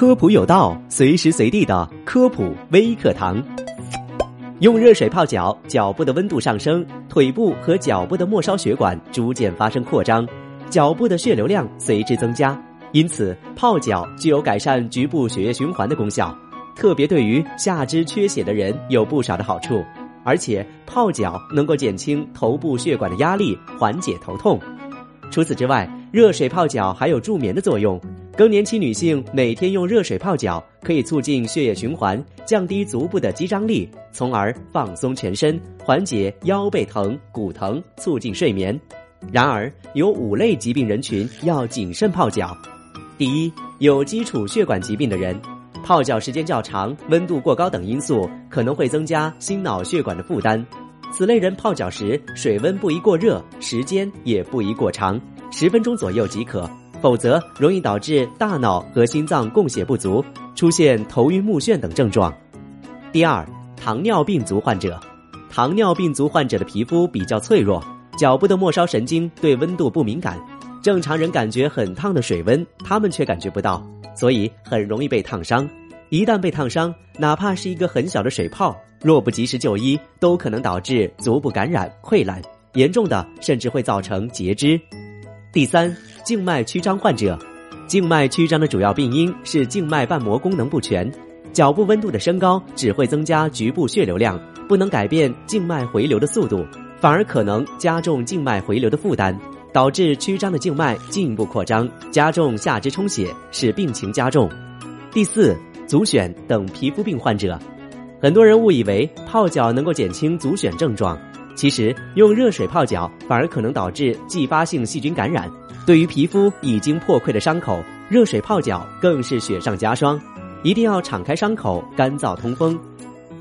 科普有道，随时随地的科普微课堂。用热水泡脚，脚部的温度上升，腿部和脚部的末梢血管逐渐发生扩张，脚部的血流量随之增加。因此，泡脚具有改善局部血液循环的功效，特别对于下肢缺血的人有不少的好处。而且，泡脚能够减轻头部血管的压力，缓解头痛。除此之外，热水泡脚还有助眠的作用。更年期女性每天用热水泡脚，可以促进血液循环，降低足部的肌张力，从而放松全身，缓解腰背疼、骨疼，促进睡眠。然而，有五类疾病人群要谨慎泡脚。第一，有基础血管疾病的人，泡脚时间较长、温度过高等因素可能会增加心脑血管的负担。此类人泡脚时，水温不宜过热，时间也不宜过长，十分钟左右即可。否则容易导致大脑和心脏供血不足，出现头晕目眩等症状。第二，糖尿病足患者，糖尿病足患者的皮肤比较脆弱，脚部的末梢神经对温度不敏感，正常人感觉很烫的水温，他们却感觉不到，所以很容易被烫伤。一旦被烫伤，哪怕是一个很小的水泡，若不及时就医，都可能导致足部感染溃烂，严重的甚至会造成截肢。第三，静脉曲张患者，静脉曲张的主要病因是静脉瓣膜功能不全，脚部温度的升高只会增加局部血流量，不能改变静脉回流的速度，反而可能加重静脉回流的负担，导致曲张的静脉进一步扩张，加重下肢充血，使病情加重。第四，足癣等皮肤病患者，很多人误以为泡脚能够减轻足癣症状。其实用热水泡脚反而可能导致继发性细菌感染。对于皮肤已经破溃的伤口，热水泡脚更是雪上加霜。一定要敞开伤口，干燥通风。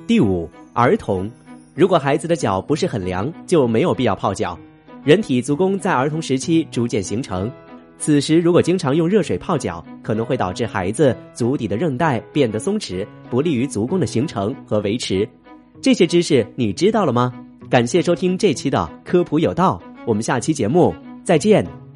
第五，儿童，如果孩子的脚不是很凉，就没有必要泡脚。人体足弓在儿童时期逐渐形成，此时如果经常用热水泡脚，可能会导致孩子足底的韧带变得松弛，不利于足弓的形成和维持。这些知识你知道了吗？感谢收听这期的科普有道，我们下期节目再见。